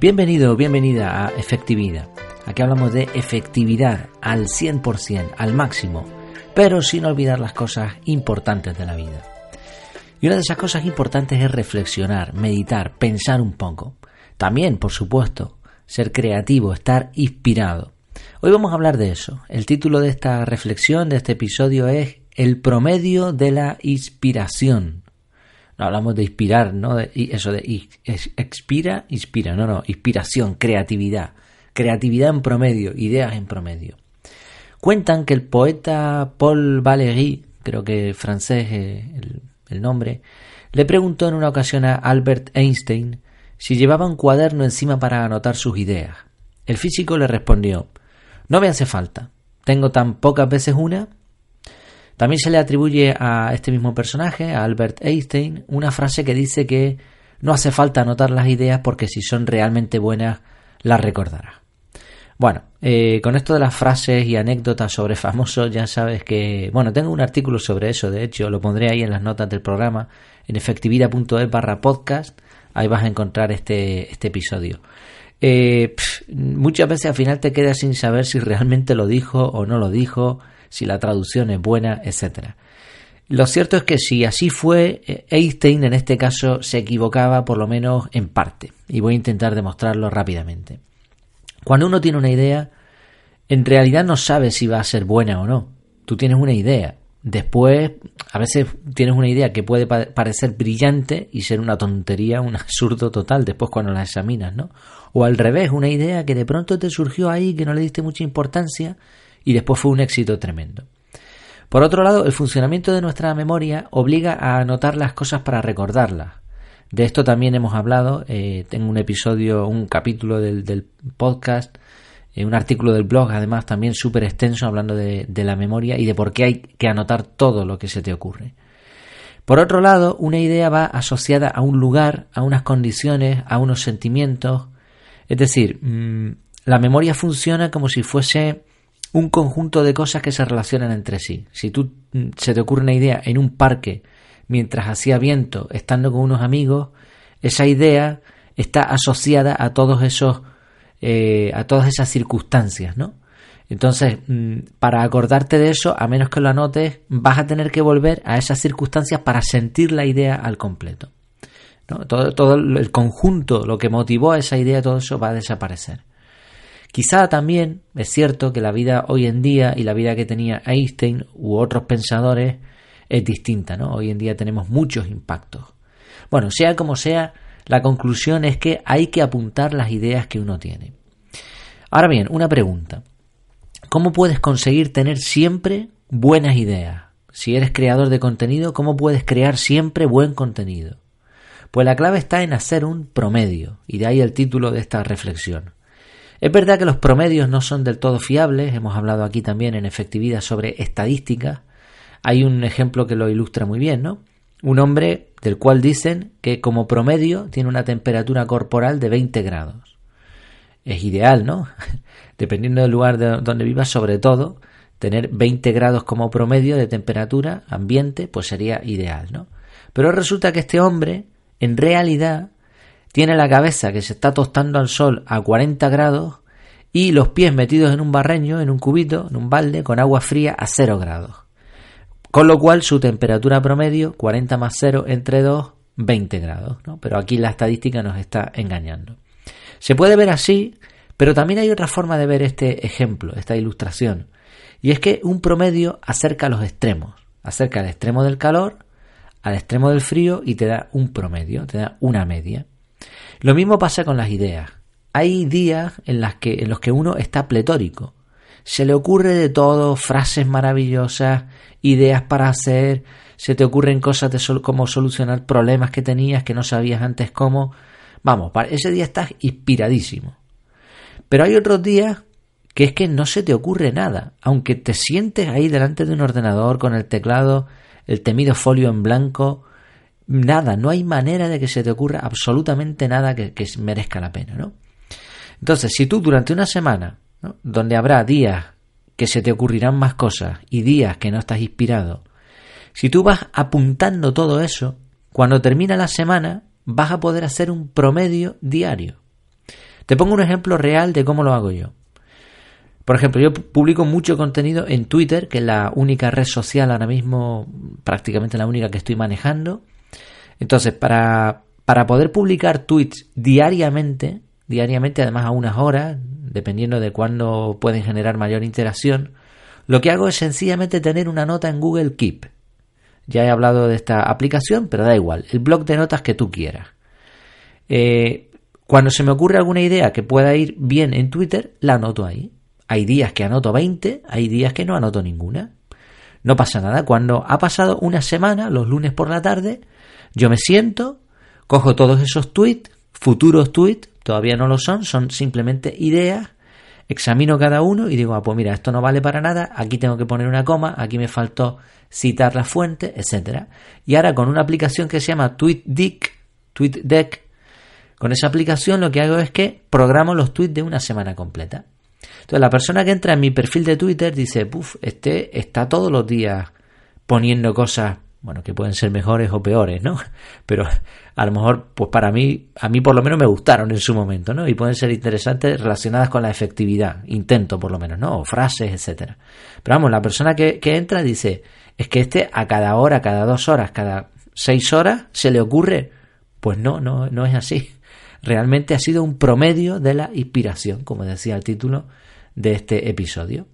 Bienvenido, bienvenida a Efectividad. Aquí hablamos de efectividad al 100%, al máximo, pero sin olvidar las cosas importantes de la vida. Y una de esas cosas importantes es reflexionar, meditar, pensar un poco. También, por supuesto, ser creativo, estar inspirado. Hoy vamos a hablar de eso. El título de esta reflexión, de este episodio es El promedio de la inspiración. No hablamos de inspirar, ¿no? De, eso de expira, inspira. No, no, inspiración, creatividad. Creatividad en promedio, ideas en promedio. Cuentan que el poeta Paul Valéry, creo que francés el, el nombre, le preguntó en una ocasión a Albert Einstein si llevaba un cuaderno encima para anotar sus ideas. El físico le respondió no me hace falta. Tengo tan pocas veces una. También se le atribuye a este mismo personaje, a Albert Einstein, una frase que dice que no hace falta anotar las ideas porque si son realmente buenas las recordarás. Bueno, eh, con esto de las frases y anécdotas sobre famosos, ya sabes que, bueno, tengo un artículo sobre eso, de hecho, lo pondré ahí en las notas del programa, en efectividad.es barra podcast, ahí vas a encontrar este, este episodio eh, muchas veces al final te quedas sin saber si realmente lo dijo o no lo dijo, si la traducción es buena, etc. Lo cierto es que si así fue, eh, Einstein en este caso se equivocaba por lo menos en parte, y voy a intentar demostrarlo rápidamente. Cuando uno tiene una idea, en realidad no sabe si va a ser buena o no. Tú tienes una idea, Después, a veces tienes una idea que puede parecer brillante y ser una tontería, un absurdo total después cuando la examinas, ¿no? O al revés, una idea que de pronto te surgió ahí, que no le diste mucha importancia y después fue un éxito tremendo. Por otro lado, el funcionamiento de nuestra memoria obliga a anotar las cosas para recordarlas. De esto también hemos hablado, eh, tengo un episodio, un capítulo del, del podcast eh, un artículo del blog, además también súper extenso, hablando de, la memoria y de por qué hay que anotar todo lo que se te ocurre. Por otro lado, una idea va asociada a un lugar, a unas condiciones, a unos sentimientos. Es decir, mm, la memoria funciona como si fuese un conjunto de cosas que se relacionan entre sí. Si tú mm, se te ocurre una idea en un parque mientras hacía viento, estando con unos amigos, esa idea está asociada a todos esos eh, a todas esas circunstancias, ¿no? Entonces, mm, para acordarte de eso, a menos que lo anotes, vas a tener que volver a esas circunstancias para sentir la idea al completo. Todo, todo el conjunto, lo que motivó a esa idea, todo eso va a desaparecer. Quizá también es cierto que la vida hoy en día y la vida que tenía Einstein u otros pensadores es distinta, ¿no? Hoy en día tenemos muchos impactos. Bueno, sea como sea, la conclusión es que hay que apuntar las ideas que uno tiene. Ahora bien, una pregunta. ¿Cómo puedes conseguir tener siempre buenas ideas? Si eres creador de contenido, ¿cómo puedes crear siempre buen contenido? Pues la clave está en hacer un promedio, y de ahí el título de esta reflexión. Es verdad que los promedios no son del todo fiables, hemos hablado aquí también en efectividad sobre estadísticas. Hay un ejemplo que lo ilustra muy bien, ¿no? Un hombre del cual dicen que como promedio tiene una temperatura corporal de 20 grados. Es ideal, ¿no? Dependiendo del lugar de donde vivas, sobre todo, tener 20 grados como promedio de temperatura ambiente, pues sería ideal, ¿no? Pero resulta que este hombre, en realidad, tiene la cabeza que se está tostando al sol a 40 grados y los pies metidos en un barreño, en un cubito, en un balde, con agua fría a 0 grados. Con lo cual su temperatura promedio, 40 más 0 entre 2, 20 grados. Pero aquí la estadística nos está engañando. Se puede ver así, pero también hay otra forma de ver este ejemplo, esta ilustración. Y es que un promedio acerca los extremos. Acerca al extremo del calor, al extremo del frío y te da un promedio, te da una media. Lo mismo pasa con las ideas. Hay días en, que, en los que uno está pletórico. Se le ocurre de todo, frases maravillosas, ideas para hacer, se te ocurren cosas de como solucionar problemas que tenías que no sabías antes cómo. Vamos, para ese día estás inspiradísimo. Pero hay otros días que es que no se te ocurre nada, aunque te sientes ahí delante de un ordenador con el teclado, el temido folio en blanco, nada, no hay manera de que se te ocurra absolutamente nada que, merezca la pena, ¿no? Entonces, si tú durante una semana, donde habrá días que se te ocurrirán más cosas y días que no estás inspirado, si tú vas apuntando todo eso, cuando termina la semana vas a poder hacer un promedio diario. Te pongo un ejemplo real de cómo lo hago yo. Por ejemplo, yo publico mucho contenido en Twitter, que es la única red social ahora mismo, prácticamente la única que estoy manejando. Entonces, para, para poder publicar tweets diariamente, diariamente además a unas horas, dependiendo de cuándo pueden generar mayor interacción, lo que hago es sencillamente tener una nota en Google Keep. Ya he hablado de esta aplicación, pero da igual, el blog de notas que tú quieras. Eh, cuando se me ocurre alguna idea que pueda ir bien en Twitter, la anoto ahí. Hay días que anoto 20, hay días que no anoto ninguna. No pasa nada. Cuando ha pasado una semana, los lunes por la tarde, yo me siento, cojo todos esos tweets, futuros tweets, todavía no lo son, son simplemente ideas, examino cada uno y digo, ah, pues mira, esto no vale para nada, aquí tengo que poner una coma, aquí me faltó citar la fuente, etcétera. Y ahora con una aplicación que se llama TweetDeck, TweetDeck, con esa aplicación lo que hago es que programo los tweets de una semana completa. Entonces, la persona que entra en mi perfil de Twitter dice, puff, este está todos los días poniendo cosas, bueno, que pueden ser mejores o peores, ¿no? Pero a lo mejor, pues para mí, a mí por lo menos me gustaron en su momento, ¿no? Y pueden ser interesantes relacionadas con la efectividad, intento por lo menos, ¿no? O frases, etcétera. Pero vamos, la persona que, que entra dice, es que este a cada hora, cada dos horas, cada seis horas se le ocurre. Pues no, no, no es así realmente ha sido un promedio de la inspiración, como decía el título de este episodio.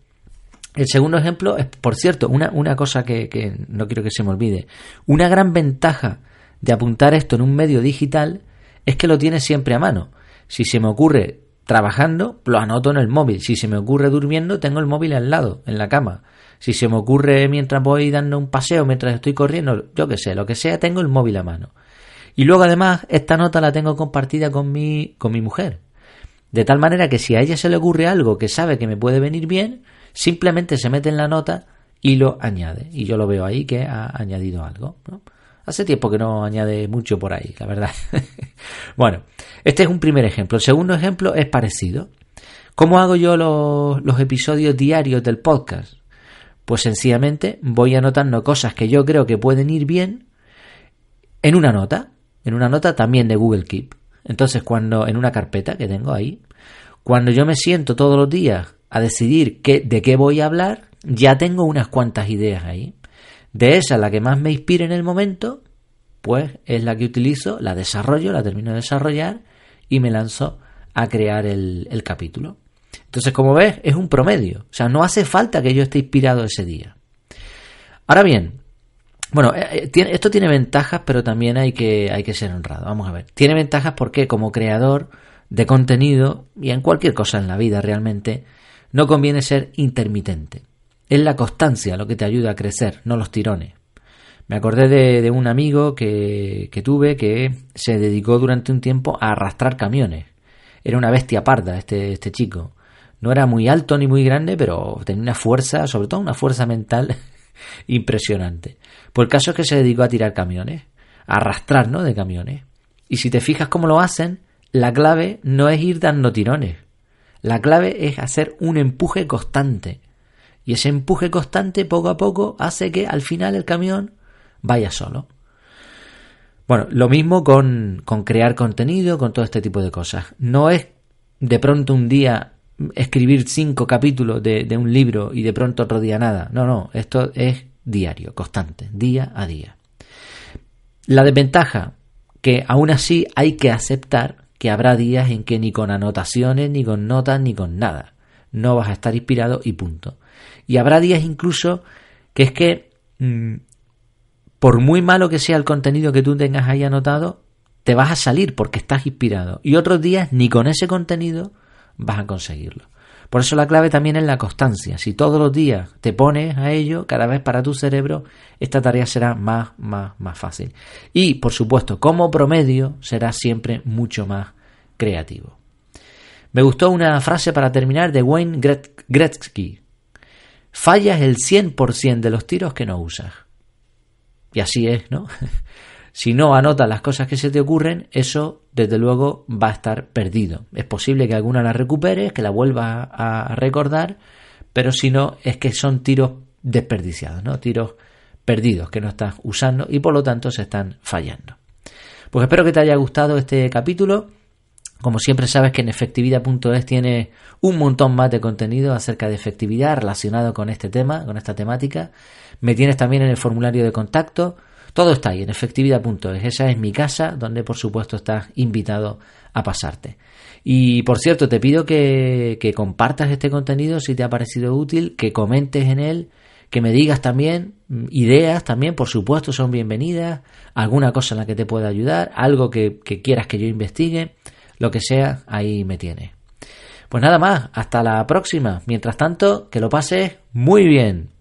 El segundo ejemplo es, por cierto, una, una cosa que, que, no quiero que se me olvide. Una gran ventaja de apuntar esto en un medio digital es que lo tienes siempre a mano. Si se me ocurre trabajando, lo anoto en el móvil. Si se me ocurre durmiendo, tengo el móvil al lado, en la cama. Si se me ocurre mientras voy dando un paseo, mientras estoy corriendo, yo qué sé, lo que sea, tengo el móvil a mano. Y luego además esta nota la tengo compartida con mi, con mi mujer. De tal manera que si a ella se le ocurre algo que sabe que me puede venir bien, simplemente se mete en la nota y lo añade. Y yo lo veo ahí que ha añadido algo. Hace tiempo que no añade mucho por ahí, la verdad. bueno, este es un primer ejemplo. El segundo ejemplo es parecido. ¿Cómo hago yo los, episodios diarios del podcast? Pues sencillamente voy anotando cosas que yo creo que pueden ir bien en una nota en una nota también de Google Keep. Entonces, cuando en una carpeta que tengo ahí, cuando yo me siento todos los días a decidir qué, de qué voy a hablar, ya tengo unas cuantas ideas ahí. De esa, la que más me inspire en el momento, pues es la que utilizo, la desarrollo, la termino de desarrollar y me lanzo a crear el, el capítulo. Entonces, como ves, es un promedio. O sea, no hace falta que yo esté inspirado ese día. Ahora bien, bueno, eh, eh, esto tiene ventajas, pero también hay que, hay que ser honrado. Vamos a ver. Tiene ventajas porque como creador de contenido, y en cualquier cosa en la vida realmente, no conviene ser intermitente. Es la constancia lo que te ayuda a crecer, no los tirones. Me acordé de, un amigo que, que, tuve que se dedicó durante un tiempo a arrastrar camiones. Era una bestia parda este, este chico. No era muy alto ni muy grande, pero tenía una fuerza, sobre todo una fuerza mental impresionante. Pues el caso es que se dedicó a tirar camiones, a arrastrar, ¿no? De camiones. Y si te fijas cómo lo hacen, la clave no es ir dando tirones. La clave es hacer un empuje constante. Y ese empuje constante poco a poco hace que al final el camión vaya solo. Bueno, lo mismo con, con crear contenido, con todo este tipo de cosas. No es de pronto un día escribir cinco capítulos de, un libro y de pronto otro día nada. No, no, esto es diario, constante, día a día. La desventaja, que aún así hay que aceptar que habrá días en que ni con anotaciones, ni con notas, ni con nada. No vas a estar inspirado y punto. Y habrá días incluso que es que, mmm, por muy malo que sea el contenido que tú tengas ahí anotado, te vas a salir porque estás inspirado. Y otros días ni con ese contenido vas a conseguirlo. Por eso la clave también es la constancia. Si todos los días te pones a ello, cada vez para tu cerebro, esta tarea será más, más, más fácil. Y, por supuesto, como promedio, será siempre mucho más creativo. Me gustó una frase para terminar de Wayne Gretzky. Fallas el 100% de los tiros que no usas. Y así es, ¿no? Si no anotas las cosas que se te ocurren, eso desde luego va a estar perdido. Es posible que alguna la recuperes, que la vuelvas a recordar, pero si no, es que son tiros desperdiciados, ¿no? Tiros perdidos que no estás usando y por lo tanto se están fallando. Pues espero que te haya gustado este capítulo. Como siempre sabes que en efectividad.es tiene un montón más de contenido acerca de efectividad relacionado con este tema, con esta temática. Me tienes también en el formulario de contacto. Todo está ahí en efectividad.es. Esa es mi casa donde por supuesto estás invitado a pasarte. Y por cierto, te pido que, que compartas este contenido si te ha parecido útil, que comentes en él, que me digas también mm, ideas, también por supuesto son bienvenidas, alguna cosa en la que te pueda ayudar, algo que, que quieras que yo investigue lo que sea, ahí me tiene. Pues nada más, hasta la próxima. Mientras tanto, que lo pases muy bien.